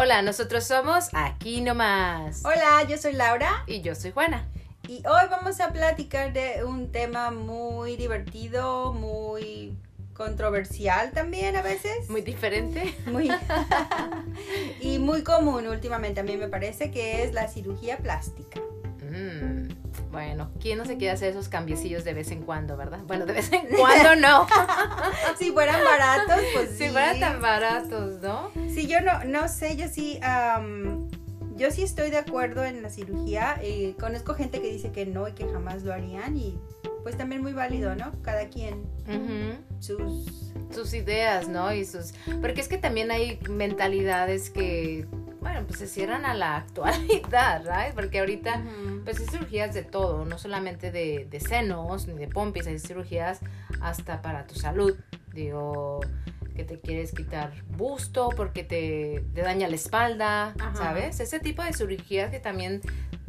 Hola, nosotros somos Aquí Nomás. Hola, yo soy Laura. Y yo soy Juana. Y hoy vamos a platicar de un tema muy divertido, muy controversial también a veces. Muy diferente. Muy. y muy común últimamente a mí me parece que es la cirugía plástica. Mm, bueno, ¿quién no se quiere hacer esos cambiecillos de vez en cuando, verdad? Bueno, de vez en cuando no. si fueran baratos, pues Si fueran tan baratos, ¿no? Sí, yo no, no sé, yo sí, am, yo sí estoy de acuerdo en la cirugía. eh, conozco gente que dice que no y que jamás lo harían y pues también muy válido, ¿no? Cada quien sus... Sus ideas, ¿no? Y sus... Porque es que también hay mentalidades que, bueno, pues se cierran a la actualidad, ¿right? Porque ahorita... Pues hay cirugías de todo, no solamente de, de senos ni de pompis, hay cirugías hasta para tu salud. Digo, que te quieres quitar busto porque te, te daña la espalda, Ajá. ¿sabes? Ese tipo de cirugías que también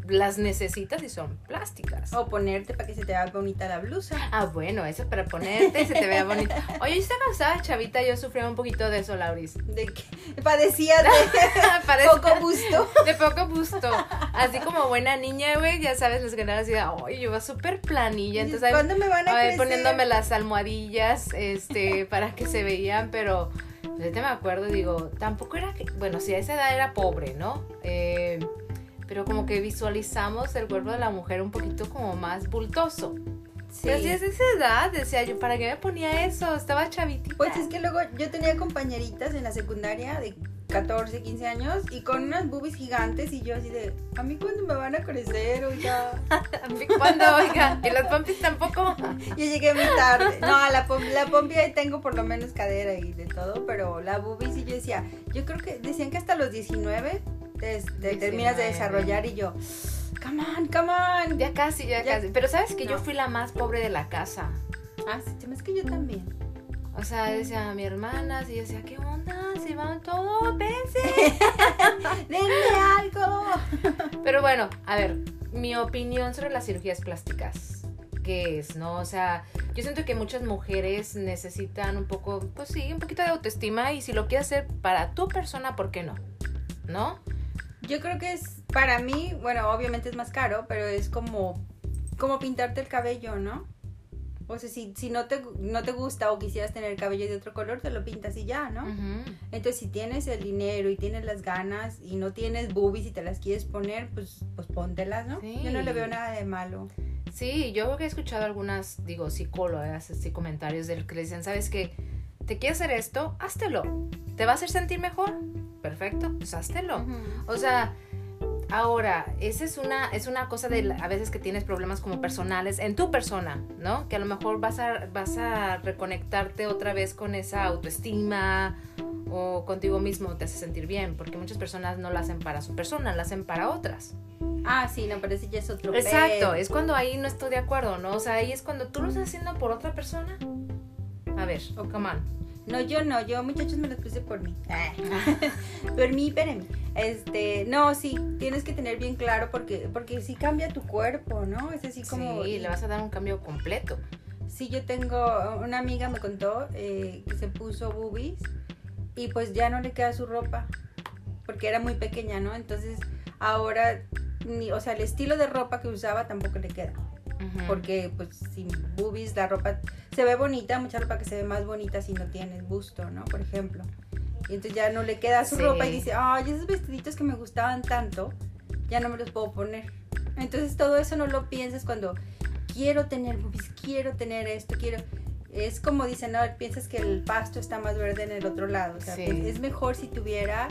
las necesitas y son plásticas. O ponerte para que se te vea bonita la blusa. Ah, bueno, eso es para ponerte y se te vea bonito. Oye, estaba cansada, chavita, yo sufría un poquito de eso, Lauris. De que padecía de poco gusto. De poco busto. Así como buena niña, güey, ya sabes, las ganas así, ay, yo va súper planilla. Entonces, ahí- ¿Cuándo me van a crecer? poniéndome las almohadillas este para que se veían, pero ahorita me acuerdo digo, tampoco era que, bueno, sí, a esa edad era pobre, ¿no? Eh, pero como que visualizamos el cuerpo de la mujer un poquito como más bultoso. Sí. Pero si es esa edad, decía yo, ¿para qué me ponía eso? Estaba chavitita. Pues es que luego yo tenía compañeritas en la secundaria de 14, 15 años y con unas boobies gigantes y yo así de, ¿a mí cuándo me van a crecer? Oiga, A mí cuando, oiga, y las pompis tampoco. yo llegué muy tarde. No, a la, pom- la pompi ahí tengo por lo menos cadera y de todo, pero la boobies y yo decía, yo creo que decían que hasta los 19 te, te terminas de 19. desarrollar y yo, come on, come on. Ya casi, ya, Ya- casi. Pero sabes que yo fui la más pobre de la casa. Ah, sí, hace que yo también. O sea, decía mi hermana, y yo decía, ¿qué onda? Se van todos, vence. Denme algo. Pero bueno, a ver, mi opinión sobre las cirugías plásticas. ¿Qué es, no? O sea, yo siento que muchas mujeres necesitan un poco, pues sí, un poquito de autoestima y si lo quieres hacer para tu persona, ¿por qué no? ¿No? Yo creo que es, para mí, bueno, obviamente es más caro, pero es como, como pintarte el cabello, ¿no? O sea, si, si no, te, no te gusta o quisieras tener el cabello de otro color, te lo pintas y ya, ¿no? Entonces, si tienes el dinero y tienes las ganas y no tienes boobies y te las quieres poner, pues, pues póntelas, ¿no? Sí. Yo no le veo nada de malo. Sí, yo he escuchado algunas, digo, psicólogas, así comentarios del que le dicen, ¿sabes qué? ¿Te quieres hacer esto? Háztelo. ¿Te va a hacer sentir mejor? Perfecto, pues háztelo. O sea, ahora, esa es una, es una cosa de a veces que tienes problemas como personales en tu persona, ¿no? Que a lo mejor vas a, vas a reconectarte otra vez con esa autoestima o contigo mismo te hace sentir bien, porque muchas personas no la hacen para su persona, la hacen para otras. Ah, sí, no, pero ese ya es otro Exacto, es cuando ahí no estoy de acuerdo, ¿no? O sea, ahí es cuando tú lo estás haciendo por otra persona. A ver, oh, come on. No, yo no, yo muchachos me los puse por mí. por mí, mí. Este, no, sí, tienes que tener bien claro porque, porque sí cambia tu cuerpo, ¿no? Es así como. Sí, le vas a dar un cambio completo. Sí, yo tengo, una amiga me contó eh, que se puso boobies y pues ya no le queda su ropa porque era muy pequeña, ¿no? Entonces ahora, ni, o sea, el estilo de ropa que usaba tampoco le queda Porque pues sin boobies la ropa se ve bonita, mucha ropa que se ve más bonita si no tienes busto, ¿no? Por ejemplo. Y entonces ya no le queda su Sí. ropa y dice, ay, esos vestiditos que me gustaban tanto, ya no me los puedo poner. Entonces todo eso no lo piensas cuando quiero tener boobies, quiero tener esto, quiero... Es como dicen, no, piensas que el pasto está más verde en el otro lado. O sea, Sí. pues, es mejor si tuviera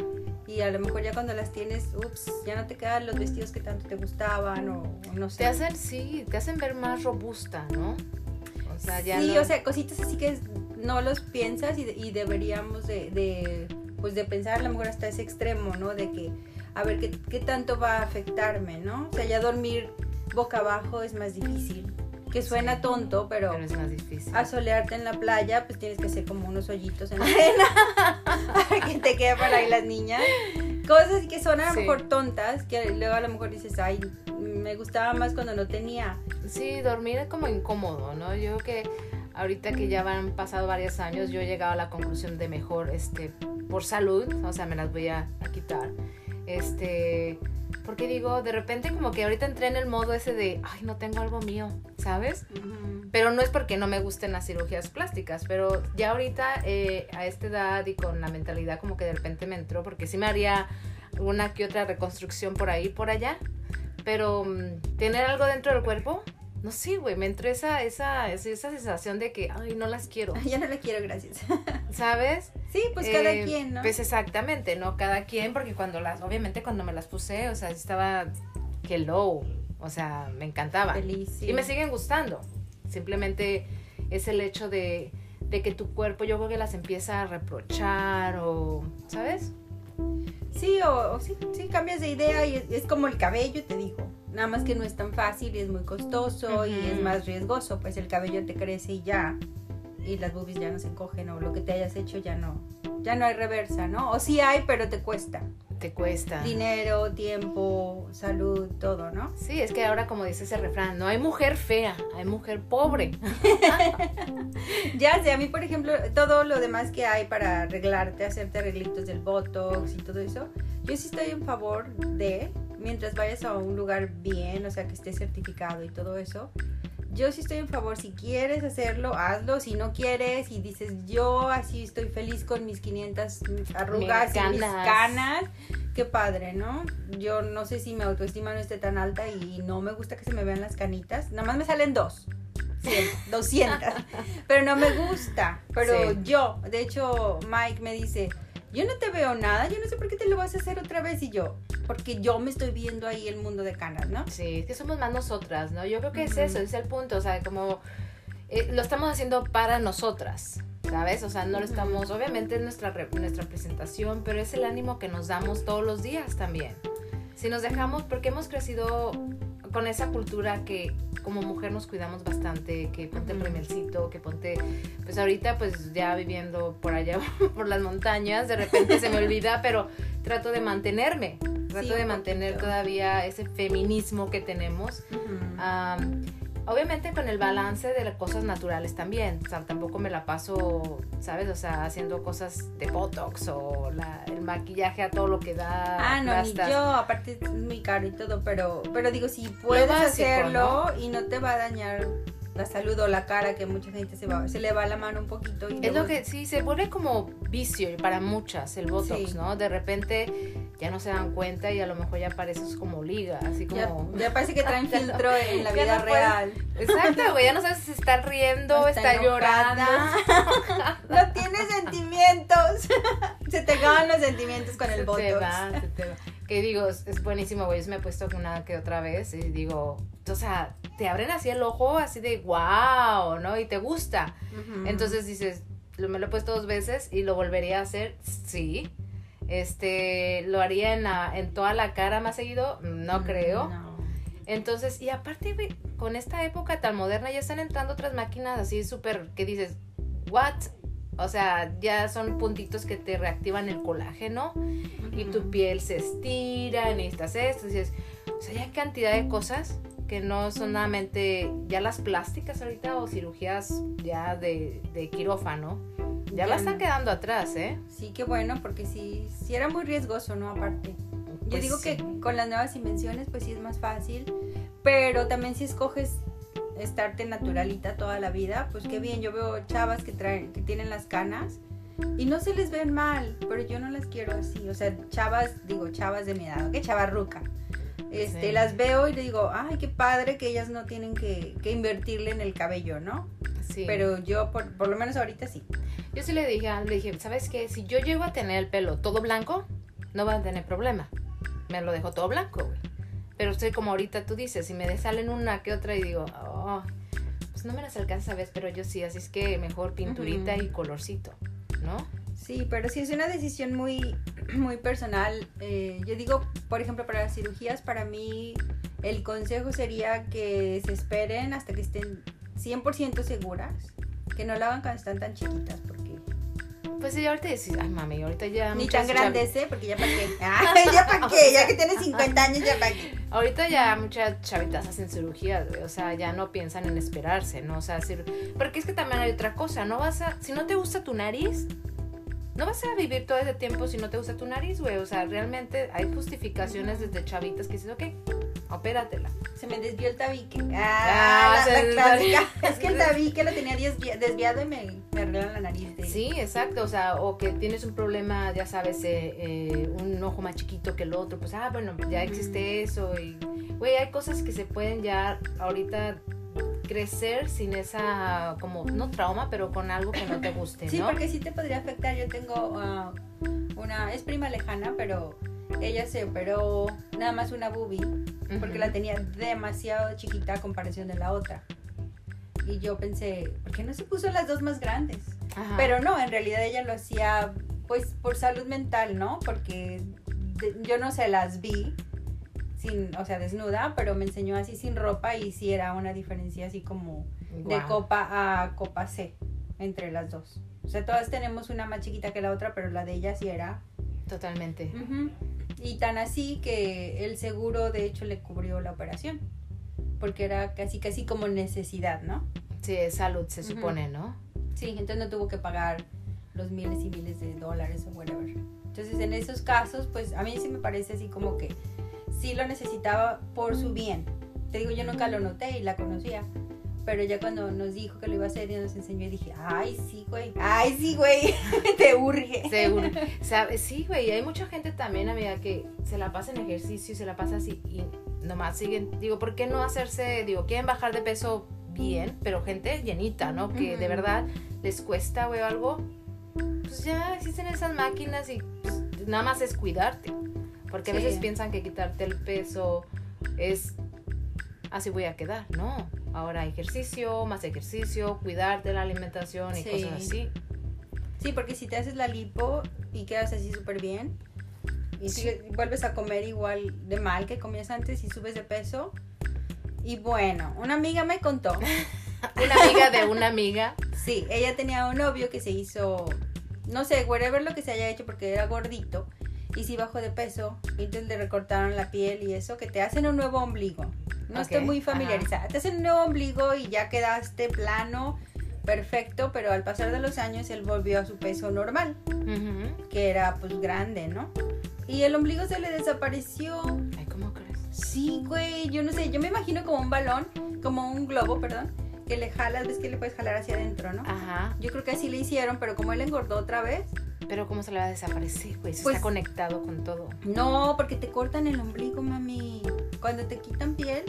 y a lo mejor ya cuando las tienes, ups, ya no te quedan los vestidos que tanto te gustaban o, o no sé. Te hacen, sí, te hacen ver más robusta, ¿no? O sea, ya sí, no- o sea, cositas así que no los piensas y, y deberíamos de, de, pues de pensar a lo mejor hasta ese extremo, ¿no? De que, a ver, ¿qué, qué tanto va a afectarme, ¿no? O sea, ya dormir boca abajo es más difícil. Que suena Sí. tonto, pero pero es más difícil. en la playa, pues tienes que hacer como unos hoyitos en la arena para que te quede para ahí las niñas. Cosas que son a lo Sí. mejor tontas, que luego a lo mejor dices, ay, me gustaba más cuando no tenía. Sí, dormir es como incómodo, ¿no? Yo creo que ahorita que ya han pasado varios años, yo he llegado a la conclusión de mejor, este, por salud, o sea, me las voy a, a quitar. Este, porque digo, de repente como que ahorita entré en el modo ese de, ay, no tengo algo mío, ¿sabes? Pero no es porque no me gusten las cirugías plásticas, pero ya ahorita eh, a esta edad y con la mentalidad como que de repente me entró, porque sí me haría una que otra reconstrucción por ahí, por allá, pero mm, tener algo dentro del cuerpo, no sé, güey, me entró esa, esa, esa sensación de que, ay, no las quiero. Ya no la quiero, gracias. ¿Sabes? Sí, pues cada Eh, quien, ¿no? Pues exactamente, ¿no? Cada quien, porque cuando las, obviamente cuando me las puse, o sea, estaba hello, o sea, me encantaban. Feliz. sí. Y me siguen gustando. Simplemente es el hecho de, de que tu cuerpo yo creo que las empieza a reprochar o, ¿sabes? Sí, o, o sí, sí, cambias de idea y es, es como el cabello, te digo. Nada más que no es tan fácil y es muy costoso y es más riesgoso, pues el cabello te crece y ya. Y las boobies ya no se encogen o lo que te hayas hecho ya no. Ya no hay reversa, ¿no? O sí hay, pero te cuesta. Te cuesta. Dinero, tiempo, salud, todo, ¿no? Sí, es que ahora como dice ese refrán, no hay mujer fea, hay mujer pobre. Ya sé, a mí, por ejemplo, todo lo demás que hay para arreglarte, hacerte arreglitos del Botox y todo eso, yo sí estoy en favor de, mientras vayas a un lugar bien, o sea, que esté certificado y todo eso, yo sí estoy en favor, si quieres hacerlo, hazlo, si no quieres y dices, yo así estoy feliz con mis 500 arrugas y mis canas. qué padre, ¿no? Yo no sé si mi autoestima no esté tan alta y no me gusta que se me vean las canitas, nada más me salen dos. 100, 200, pero no me gusta. Pero Sí. yo, de hecho, Mike me dice, yo no te veo nada, yo no sé por qué te lo vas a hacer otra vez y yo, porque yo me estoy viendo ahí el mundo de canas, ¿no? Sí, es que somos más nosotras, ¿no? Yo creo que es eso, es el punto, o sea, como eh, lo estamos haciendo para nosotras, ¿sabes? O sea, no lo estamos, obviamente es nuestra, nuestra presentación, pero es el ánimo que nos damos todos los días también. Si nos dejamos, porque hemos crecido con esa cultura que como mujer nos cuidamos bastante, que ponte primercito, que ponte, pues ahorita pues ya viviendo por allá, por las montañas, de repente se me olvida, pero trato de mantenerme, trato Sí, de mantener poquito. todavía ese feminismo que tenemos. Obviamente con el balance de las cosas naturales también. O sea, tampoco me la paso, ¿sabes? O sea, haciendo cosas de Botox o la- el maquillaje a todo lo que da. Ah, no, ni yo, aparte es muy caro y todo, pero, pero digo, si puedes básico, hacerlo y no te va a dañar la salud o la cara, que mucha gente se, va, se le va la mano un poquito. Y Es lo que sí, se vuelve como vicio para muchas el Botox, Sí. ¿no? De repente ya no se dan cuenta y a lo mejor ya pareces como liga, así como... ya parece que traen no- filtro en la vida no puedes- real. Exacto, güey, ya no sabes si está riendo, O está, llorando. enojada. no tiene sentimientos. se te acaban los sentimientos con el Se te Botox. va, se te va. Que digo, es, buenísimo, güey. Yo me he puesto una que otra vez y digo, o sea, te abren así el ojo, así de wow, ¿no? Y te gusta. Entonces dices, me lo he puesto dos veces y lo volvería a hacer, sí. Este, lo haría en, la, en toda la cara más seguido, no Mm, creo. no. Entonces, y aparte, güey, con esta época tan moderna ya están entrando otras máquinas así súper que dices, ¿what? O sea, ya son puntitos que te reactivan el colágeno y tu piel se estira, necesitas esto, dices, o sea, ya hay cantidad de cosas que no son solamente ya las plásticas ahorita o cirugías ya de, de quirófano, ya, Ya las están no. quedando atrás, ¿eh? Sí, qué bueno, porque sí, sí era muy riesgoso, ¿no? Aparte. Yo Pues digo sí. que con las nuevas invenciones, pues sí es más fácil, pero también si escoges estarte naturalita toda la vida, pues qué bien. Yo veo chavas que traen, que tienen las canas y no se les ven mal, pero yo no las quiero así. O sea, chavas, digo, chavas de mi edad, ¿ok? Chavarruca. Este, Sí. las veo y le digo, ay, qué padre que ellas no tienen que, que invertirle en el cabello, ¿no? Sí. Pero yo, por, por lo menos ahorita sí. Yo sí le dije, le dije, ¿sabes qué? Si yo llego a tener el pelo todo blanco, no van a tener problema. Me lo dejo todo blanco, güey. Pero estoy como ahorita tú dices, si me salen una que otra y digo, oh, pues no me las alcanza a ver, pero yo sí, así es que mejor pinturita y colorcito, ¿no? Sí, pero sí es una decisión muy, muy personal. Eh, yo digo, por ejemplo, para las cirugías, para mí el consejo sería que se esperen hasta que estén 100% seguras, que no la hagan cuando están tan chiquitas, Pues sí, ahorita decís, ay mami, ahorita ya. ni tan grandes, ¿eh? Porque ya para qué. Ya para qué, ya que tienes 50 años, ya para qué. Ahorita ya muchas chavitas hacen cirugías, güey. O sea, ya no piensan en esperarse, ¿no? O sea, porque es que también hay otra cosa. No vas a. Si no te gusta tu nariz, no vas a vivir todo ese tiempo si no te gusta tu nariz, güey. O sea, realmente hay justificaciones desde chavitas que dices, ok, opératela. Se me desvió el tabique. Ah, Ah, la, se la desvió. clásica. Es que el tabique lo tenía desvi- desviado y me, me arreglaron la nariz. De... Sí, exacto. O sea, o que tienes un problema, ya sabes, eh, eh, un ojo más chiquito que el otro. Pues, ah, bueno, ya existe eso. Y, güey, hay cosas que se pueden ya ahorita crecer sin esa, como, no trauma, pero con algo que no te guste, Sí, ¿no? porque sí te podría afectar. Yo tengo ah, una, es prima lejana, pero ella se operó nada más una boobie porque la tenía demasiado chiquita a comparación de la otra. Y yo pensé, ¿por qué no se puso las dos más grandes? Ajá. Pero no, en realidad ella lo hacía pues por salud mental, ¿no? Porque de- yo no se las vi sin, o sea, desnuda, pero me enseñó así sin ropa y sí era una diferencia así como de copa a copa C entre las dos. O sea, todas tenemos una más chiquita que la otra, pero la de ella sí era. Totalmente. Y tan así que el seguro de hecho le cubrió la operación. Porque era casi casi como necesidad, ¿no? Sí, es salud, se supone, ¿no? Sí, entonces no tuvo que pagar los miles y miles de dólares o whatever. Entonces en esos casos, pues a mí sí me parece así como que sí lo necesitaba por su bien. Te digo, yo nunca lo noté y la conocía. Pero ya cuando nos dijo que lo iba a hacer y nos enseñó, y dije, ay, sí, güey. Ay, sí, güey. Te urge. Seguro. ¿Sabes? Sí, güey. Hay mucha gente también, amiga, que se la pasa en ejercicio y se la pasa así y nomás siguen. Digo, ¿por qué no hacerse? Digo, quieren bajar de peso bien, pero gente llenita, ¿no? Que de verdad les cuesta, güey, algo. Pues ya existen esas máquinas y pues, nada más es cuidarte. Porque a veces piensan que quitarte el peso es así voy a quedar. No. Ahora ejercicio, más ejercicio, cuidarte la alimentación y Sí. cosas así. Sí, porque si te haces la lipo y quedas así súper bien y Sí. sigues- vuelves a comer igual de mal que comías antes y subes de peso. Y bueno, una amiga me contó, Una amiga de una amiga. sí, ella tenía un novio que se hizo, no sé, whatever lo que se haya hecho porque era gordito y sí bajó de peso y entonces le recortaron la piel y eso, que te hacen un nuevo ombligo. No estoy Ok, muy ajá. familiarizada. Te hacen un nuevo ombligo y ya quedaste plano, perfecto, pero al pasar de los años él volvió a su peso normal. Ujú. que era pues grande, ¿no? Y el ombligo se le desapareció. Ay, ¿cómo crees? Sí, güey, yo no sé, yo me imagino como un balón, como un globo, perdón, que le jalas, ves que le puedes jalar hacia adentro, ¿no? Ajá. Yo creo que así le hicieron, pero como él engordó otra vez, Pero ¿cómo se le va a desaparecer, güey? Pues- está conectado con todo. no, porque te cortan el ombligo, mami. Cuando te quitan piel,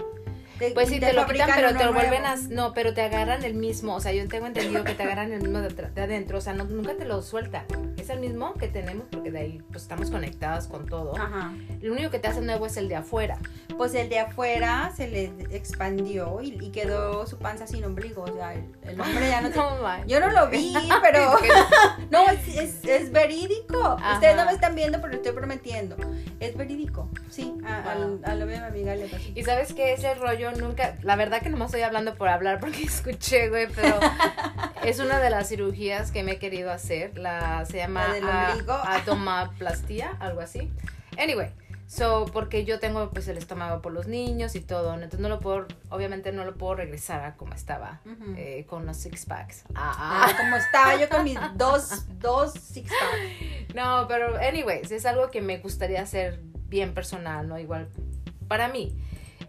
Pues sí, te, lo quitan, pero te lo vuelven nuevo. a... No, pero te agarran el mismo. O sea, yo tengo entendido que te agarran el mismo de, de adentro. O sea, no- nunca te lo sueltan. Es el mismo que tenemos porque de ahí pues estamos conectadas con todo. Ajá. Lo único que te hace nuevo es el de afuera. Pues el de afuera se le expandió y, y quedó su panza sin ombligo. O sea, el, el hombre ya no No. Yo no lo vi, pero... No, es, es, es verídico. Ajá. Ustedes no me están viendo, pero lo estoy prometiendo. Es verídico. Sí, a, Wow. al- a lo de mi amiga le pasó. Y sabes que ese rollo nunca, la verdad que no me estoy hablando por hablar porque escuché, güey, pero es una de las cirugías que me he querido hacer. La se llama ¿La del a- ombligo? adomaplastia, algo así. Anyway, so porque yo tengo pues el estómago por los niños y todo, ¿no? entonces no lo puedo, obviamente no lo puedo regresar a como estaba Ujú. eh, con los six packs. Ah, Ah, como estaba yo con mis dos, dos six pack. ah. No, pero anyways, es algo que me gustaría hacer bien personal, ¿no? Igual para mí.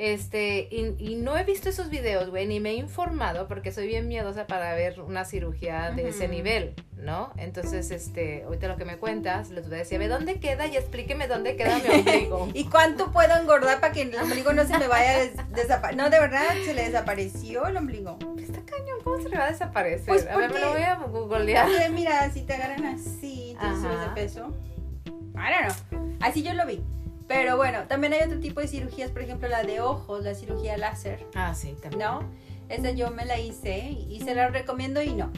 Este, y, y no he visto esos videos, güey, ni me he informado porque soy bien miedosa para ver una cirugía de ese nivel, ¿no? Entonces, este, ahorita lo que me cuentas, les voy a decir, a ver, ¿dónde queda? Y explíqueme dónde queda mi ombligo. ¿Y cuánto puedo engordar para que el ombligo no se me vaya a desaparecer? No, de verdad, se le desapareció el ombligo. Está cañón, ¿cómo se le va a desaparecer? Pues a ver, me porque- lo voy a googlear. Porque mira, si te agarran así, te subes de peso. I don't know. Así yo lo vi. Pero bueno, también hay otro tipo de cirugías, por ejemplo, la de ojos, la cirugía láser. Ah, sí, también. ¿no? Esa yo me la hice y se la recomiendo y no.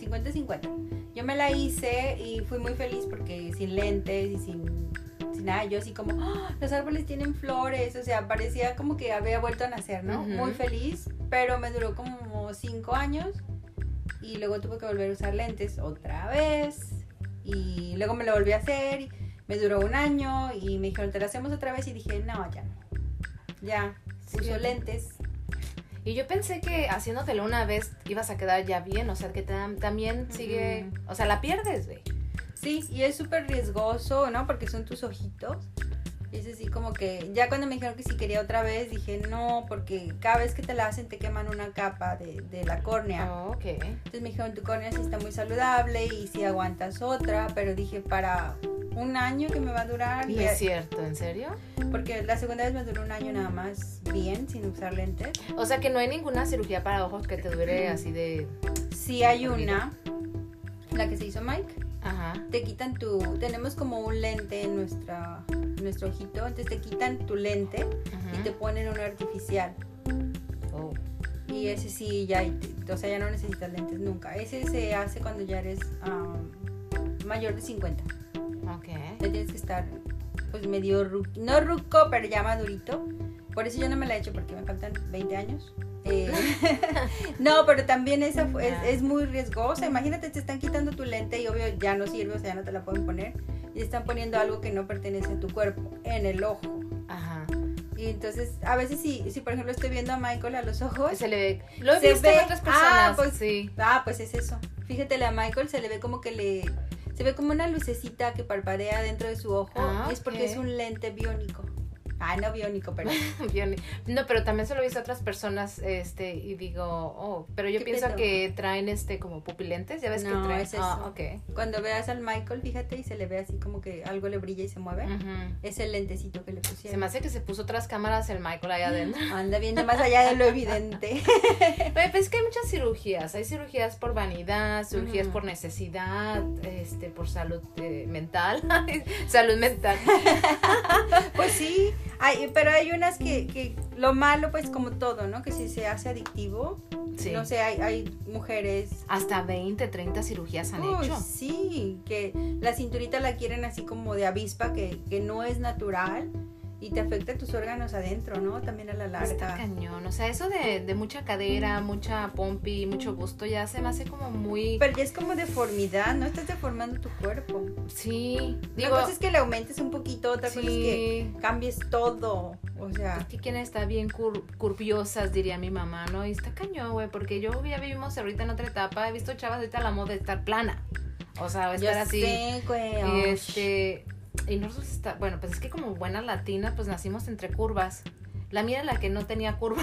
50-50. Yo me la hice y fui muy feliz porque sin lentes y sin, sin nada, yo así como, ¡Ah! los árboles tienen flores, o sea, parecía como que había vuelto a nacer, ¿no? Ujú. Muy feliz, pero me duró como 5 años y luego tuve que volver a usar lentes otra vez y luego me lo volví a hacer y me duró un año y me dijeron, te lo hacemos otra vez y dije, no, ya no. ya puso lentes. Y yo pensé que haciéndotelo una vez ibas a quedar ya bien, o sea, que también sigue, o sea, la pierdes, güey. Sí, y es súper riesgoso, ¿no? Porque son tus ojitos. Y es así como que ya cuando me dijeron que si quería otra vez, dije no, porque cada vez que te la hacen te queman una capa de, de la córnea. Oh, ok. Entonces me dijeron tu córnea sí está muy saludable y si aguantas otra, pero dije para un año que me va a durar. ¿Y es cierto? ¿En serio? Porque la segunda vez me duró un año nada más bien, sin usar lentes. O sea que no hay ninguna cirugía para ojos que te dure así de... Sí hay una, la que se hizo Mike. Ajá. Te quitan tu... Tenemos como un lente en nuestra, nuestro ojito, entonces te quitan tu lente y te ponen un artificial. Oh. Y ese sí, ya, o sea, ya no necesitas lentes nunca. Ese se hace cuando ya eres mayor de 50. Ok. Tienes que estar, pues medio, no ruco, pero ya madurito. Por eso yo no me la he hecho, porque me faltan 20 años. Eh, no, pero también esa es, es, muy riesgosa. Imagínate, te están quitando tu lente y obvio ya no sirve, o sea, ya no te la pueden poner. Y están poniendo algo que no pertenece a tu cuerpo en el ojo. Ajá. Y entonces, a veces si, si por ejemplo estoy viendo a Michael a los ojos, se le ve. Lo he visto otras personas. Ah, pues sí. Ah, pues es eso. Fíjate, a Michael se le ve como que le se ve como una lucecita que parpadea dentro de su ojo. Ah, es porque es un lente biónico. Ah, no biónico, pero. no, pero también se lo he visto a otras personas, este, y digo, oh, pero yo pienso que traen este como pupilentes, ya ves que traen. Es ah, Cuando veas al Michael, fíjate, y se le ve así como que algo le brilla y se mueve. Es el lentecito que le pusieron. Se me hace que se puso otras cámaras el Michael ahí adentro. Anda viendo más allá de lo evidente. pues es que hay muchas cirugías. Hay cirugías por vanidad, cirugías por necesidad, este, por salud eh, mental, salud mental. pues sí, hay, pero hay unas que, que, lo malo, pues como todo, ¿no? Que si se hace adictivo, no sé, hay, hay mujeres... Hasta 20, 30 cirugías han hecho. Sí, que la cinturita la quieren así como de avispa, que, que no es natural y te afecta tus órganos adentro, ¿no? También a la larga. Está cañón. O sea, eso de, de mucha cadera, mucha pompi, mucho gusto, ya se me hace como muy. Pero ya es como deformidad, ¿no? Estás deformando tu cuerpo. Sí. Digo, Una cosa es que le aumentes un poquito, otra cosa es que cambies todo. O sea. Aquí quien está bien curviosas, diría mi mamá, ¿no? Y está cañón, güey, porque yo ya vivimos ahorita en otra etapa. He visto chavas ahorita la moda de estar plana. O sea, estar así. Sé, güey. Y este y nosotros está, bueno, pues es que como buena latina, pues nacimos entre curvas. La mía era la que no tenía curva,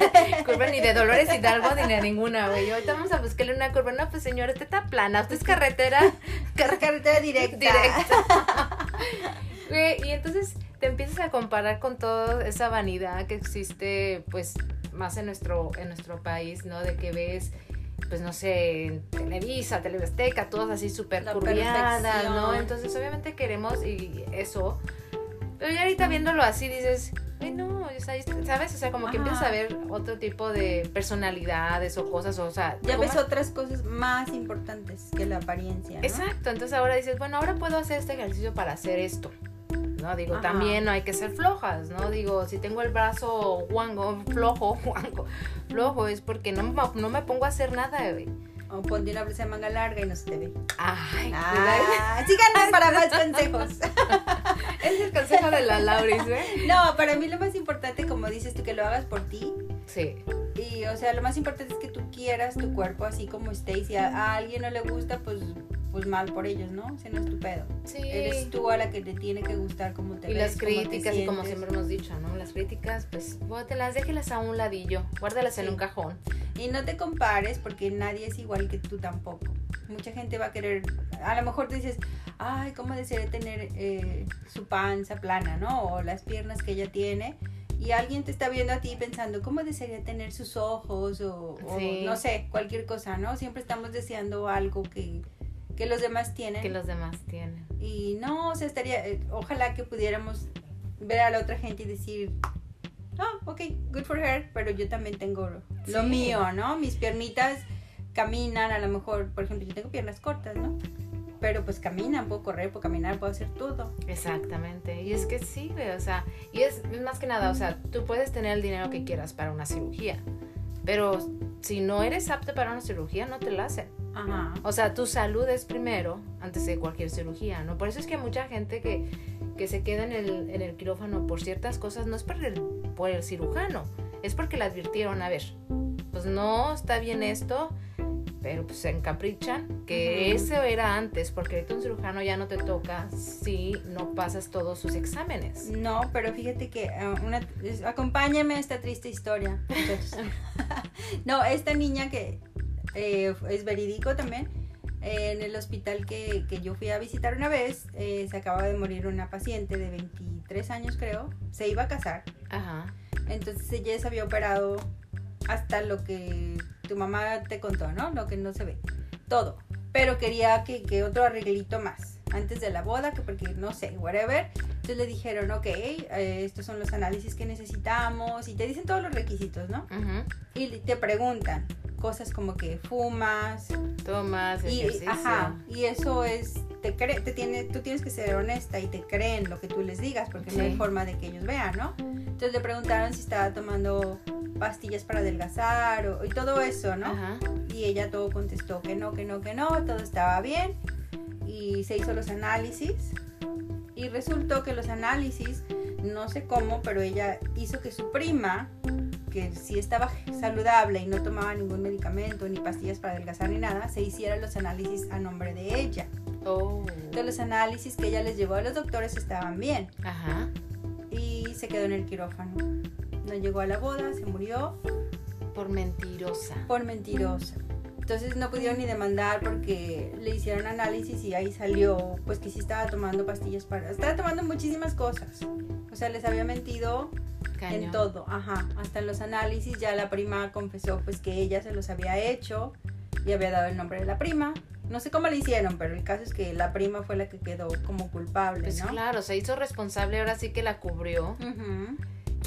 curva ni de Dolores Hidalgo ni de ninguna, güey. Ahorita vamos a buscarle una curva. No, pues señor, esta está plana, usted es carretera. carretera directa. Directa. y entonces te empiezas a comparar con toda esa vanidad que existe, pues, más en nuestro, en nuestro país, ¿no? De que ves pues no sé, Televisa, Televesteca, todas así súper curviadas, ¿no? Entonces obviamente queremos y eso, pero ya ahorita viéndolo así dices, ay no, ¿sabes? O sea, como que empiezas a ver otro tipo de personalidades o cosas, o sea... Ya ves otras cosas más importantes que la apariencia. ¿no? Exacto, entonces ahora dices, bueno, ahora puedo hacer este ejercicio para hacer esto. ¿no? Digo, también no hay que ser flojas, ¿no? Digo, si tengo el brazo guango, flojo, guango, flojo, es porque no, no me pongo a hacer nada, güey. O ponte una blusa de manga larga y no se te ve. Ay, ah, síganos para más consejos. es el consejo de la Lauris, ¿eh? No, para mí lo más importante, como dices tú, que lo hagas por ti. Sí. Y, o sea, lo más importante es que tú quieras tu cuerpo así como esté. Y si a alguien no le gusta, pues pues mal por ellos, ¿no? Si no es tu pedo. Sí. Eres tú a la que te tiene que gustar como te Y las críticas, y como siempre hemos dicho, ¿no? Las críticas, pues, te las déjelas a un ladillo, guárdalas en un cajón. Y no te compares porque nadie es igual que tú tampoco. Mucha gente va a querer, a lo mejor te dices, ay, ¿cómo desearía tener eh, su panza plana, ¿no? O las piernas que ella tiene y alguien te está viendo a ti pensando, ¿cómo desearía tener sus ojos? O, o, no sé, cualquier cosa, ¿no? Siempre estamos deseando algo que, que los demás tienen. Que los demás tienen. Y no, o sea, estaría, eh, ojalá que pudiéramos ver a la otra gente y decir, oh, ok, good for her, pero yo también tengo lo mío, ¿no? Mis piernitas caminan, a lo mejor, por ejemplo, yo tengo piernas cortas, ¿no? Pero pues caminan, puedo correr, puedo caminar, puedo hacer todo. Exactamente. Y es que sí, o sea, y es más que nada, o sea, tú puedes tener el dinero que quieras para una cirugía, pero si no eres apto para una cirugía, no te la hacen. O sea, tu salud es primero antes de cualquier cirugía, ¿no? Por eso es que mucha gente que, que se queda en el, en el quirófano por ciertas cosas no es por, por el cirujano. Es porque le advirtieron, a ver, pues no está bien esto, pero pues se encaprichan, que eso era antes, porque ahorita un cirujano ya no te toca si no pasas todos sus exámenes. No, pero fíjate que eh, una, acompáñame a esta triste historia. no, esta niña que eh, es verídico también, en el hospital que, que, yo fui a visitar una vez, eh, se acaba de morir una paciente de 23 años creo, se iba a casar. Ajá. Entonces ella se había operado hasta lo que tu mamá te contó, ¿no? Lo que no se ve. Todo. Pero quería que, que otro arreglito más. Antes de la boda, que porque no sé, whatever. Entonces le dijeron, ok, eh, estos son los análisis que necesitamos. Y te dicen todos los requisitos, ¿no? Y te preguntan cosas como que fumas. Tomas, y, Ajá. Y eso es te cree, te tiene, tú tienes que ser honesta y te creen lo que tú les digas, porque no hay forma de que ellos vean, ¿no? Entonces le preguntaron si estaba tomando pastillas para adelgazar o, y todo eso, ¿no? Y ella todo contestó que no, que no, que no, todo estaba bien. Y se hizo los análisis. Y resultó que los análisis, no sé cómo, pero ella hizo que su prima, que si estaba saludable y no tomaba ningún medicamento, ni pastillas para adelgazar, ni nada, se hiciera los análisis a nombre de ella. Oh. Entonces los análisis que ella les llevó a los doctores estaban bien. Ajá. Y se quedó en el quirófano. No llegó a la boda, se murió. Por mentirosa. Por mentirosa. Entonces no pudieron ni demandar porque le hicieron análisis y ahí salió pues que sí estaba tomando pastillas para... Estaba tomando muchísimas cosas. O sea, les había mentido en todo. Ajá. Hasta en los análisis ya la prima confesó pues que ella se los había hecho y había dado el nombre de la prima. No sé cómo le hicieron, pero el caso es que la prima fue la que quedó como culpable, pues ¿no? Claro, se hizo responsable, ahora sí que la cubrió.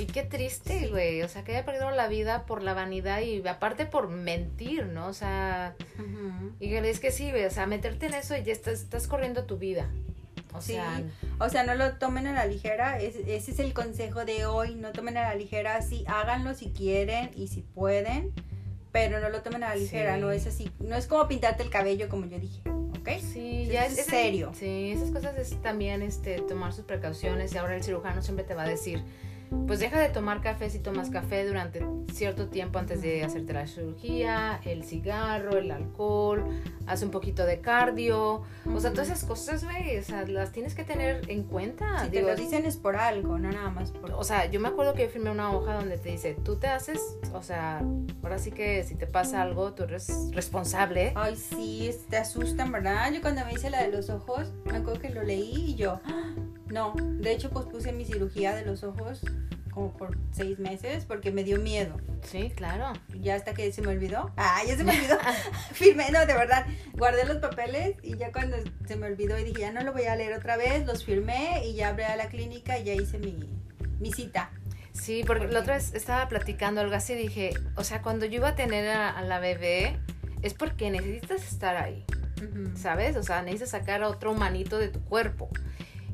Y qué triste, güey. O sea, que haya perdido la vida por la vanidad y aparte por mentir, ¿no? O sea, y es que sí, o sea, meterte en eso y ya estás, estás corriendo tu vida. O sea, o sea, no lo tomen a la ligera. ese es el consejo de hoy. No tomen a la ligera. Sí, háganlo si quieren y si pueden pero no lo tomen a la ligera, no es así, no es como pintarte el cabello como yo dije, ¿ok? Sí, ya es, serio. Sí, esas cosas es también este, tomar sus precauciones y ahora el cirujano siempre te va a decir, pues deja de tomar café si tomas café durante cierto tiempo antes de hacerte la cirugía, el cigarro, el alcohol, haz un poquito de cardio, o sea, todas esas cosas, güey, o sea, las tienes que tener en cuenta. Si te lo dicen es por algo, no nada más por... O sea, yo me acuerdo que yo firmé una hoja donde te dice, tú te haces, o sea, ahora sí que si te pasa algo, tú eres responsable. Ay, sí, te asustan, ¿verdad? Yo cuando me hice la de los ojos, me acuerdo que lo leí y yo... No, de hecho pospuse mi cirugía de los ojos como por seis meses porque me dio miedo. Sí, claro. Ya hasta que se me olvidó. Ah, ya se me olvidó. Firmé, no, de verdad. Guardé los papeles y ya cuando se me olvidó y dije, ya no lo voy a leer otra vez, los firmé y ya abrí a la clínica y ya hice mi, mi cita. Sí, porque, la otra vez estaba platicando algo así y dije, o sea, cuando yo iba a tener a, la bebé, es porque necesitas estar ahí. ¿Sabes? O sea, necesitas sacar a otro humanito de tu cuerpo.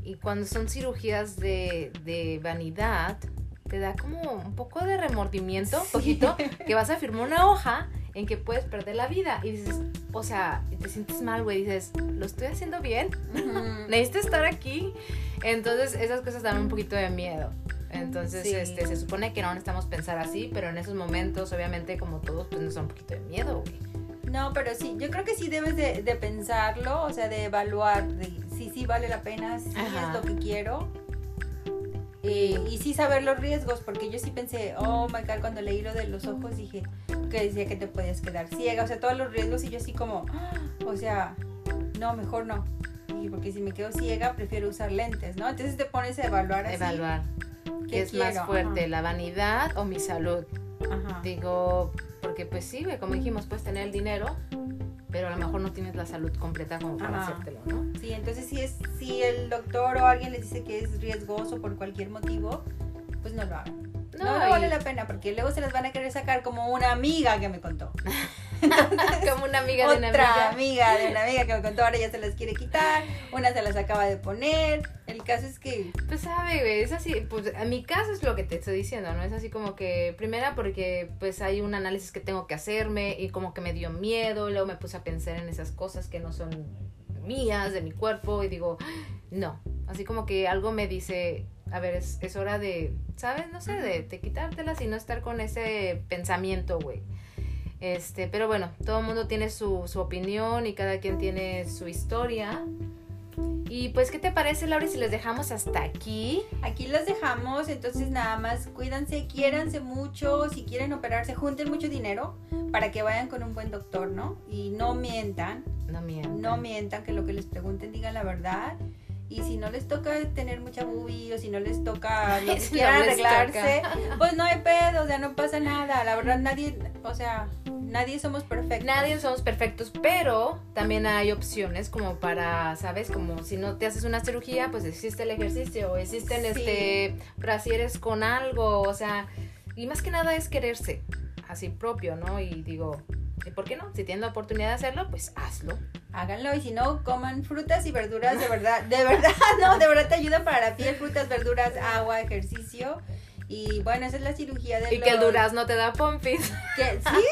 Y cuando son cirugías de, de vanidad, te da como un poco de remordimiento, un poquito, que vas a firmar una hoja en que puedes perder la vida. Y dices, o sea, te sientes mal, güey. Dices, ¿lo estoy haciendo bien? Necesito estar aquí. Entonces, esas cosas dan un poquito de miedo. Entonces, este, se supone que no necesitamos pensar así, pero en esos momentos, obviamente, como todos, pues nos da un poquito de miedo, güey. No, pero sí, yo creo que sí debes de, de pensarlo, o sea, de evaluar de si sí vale la pena, si es lo que quiero. Eh, y sí saber los riesgos, porque yo sí pensé, oh my god, cuando leí lo de los ojos dije que decía que te podías quedar ciega, o sea, todos los riesgos y yo así como, o sea, no, mejor no. Y porque si me quedo ciega, prefiero usar lentes, ¿no? Entonces te pones a evaluar así. Evaluar. ¿Qué, es más fuerte, la vanidad o mi salud? Ajá. Digo, porque pues sí, como dijimos, puedes tener el dinero, pero a lo mejor no tienes la salud completa como para hacértelo, ¿no? Sí, entonces si es si el doctor o alguien les dice que es riesgoso por cualquier motivo, pues no lo hagan. No, no, vale la pena porque luego se las van a querer sacar como una amiga que me contó. como una amiga de una amiga. Otra amiga de una amiga que me contó, ahora ya se las quiere quitar, una se las acaba de poner. El caso es que. Pues sabe, güey, es así. Pues a mi caso es lo que te estoy diciendo, ¿no? Es así como que, primera, porque pues hay un análisis que tengo que hacerme y como que me dio miedo, luego me puse a pensar en esas cosas que no son mías, de mi cuerpo, y digo, no. Así como que algo me dice, a ver, es, es hora de, ¿sabes? No sé, de, de quitártelas y no estar con ese pensamiento, güey. Este, pero bueno, todo el mundo tiene su, su opinión y cada quien tiene su historia. Y pues, ¿qué te parece, Laura, si les dejamos hasta aquí? Aquí los dejamos, entonces nada más cuídense, quiéranse mucho, si quieren operarse, junten mucho dinero para que vayan con un buen doctor, ¿no? Y no mientan, No mientan. no mientan, que lo que les pregunten digan la verdad. Y si no les toca tener mucha boobie o si no les toca Si no quieran arreglarse, pues no hay pedo, o sea, no pasa nada. La verdad, nadie, o sea, nadie somos perfectos. Nadie somos perfectos, pero también hay opciones como para, ¿sabes? Como si no te haces una cirugía, pues existe el ejercicio, o existen Sí. este brasieres con algo, o sea, y más que nada es quererse así propio, ¿no? Y digo, ¿y por qué no? Si tienes la oportunidad de hacerlo, pues hazlo. Háganlo y si no, coman frutas y verduras de verdad, de verdad, no, de verdad te ayudan para la piel, frutas, verduras, agua, ejercicio. Y bueno, esa es la cirugía de Y que el durazno te da pompis. Que, sí,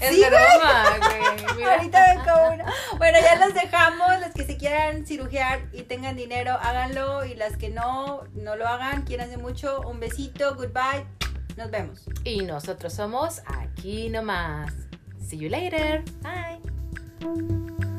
Es Sí, broma, güey. Mira. ahorita ven como una. Bueno, ya los dejamos, las que se quieran cirugiar y tengan dinero, háganlo. Y las que no, no lo hagan, quiéranse mucho. Un besito, goodbye. Nos vemos. Y nosotros somos aquí nomás. See you later. Bye.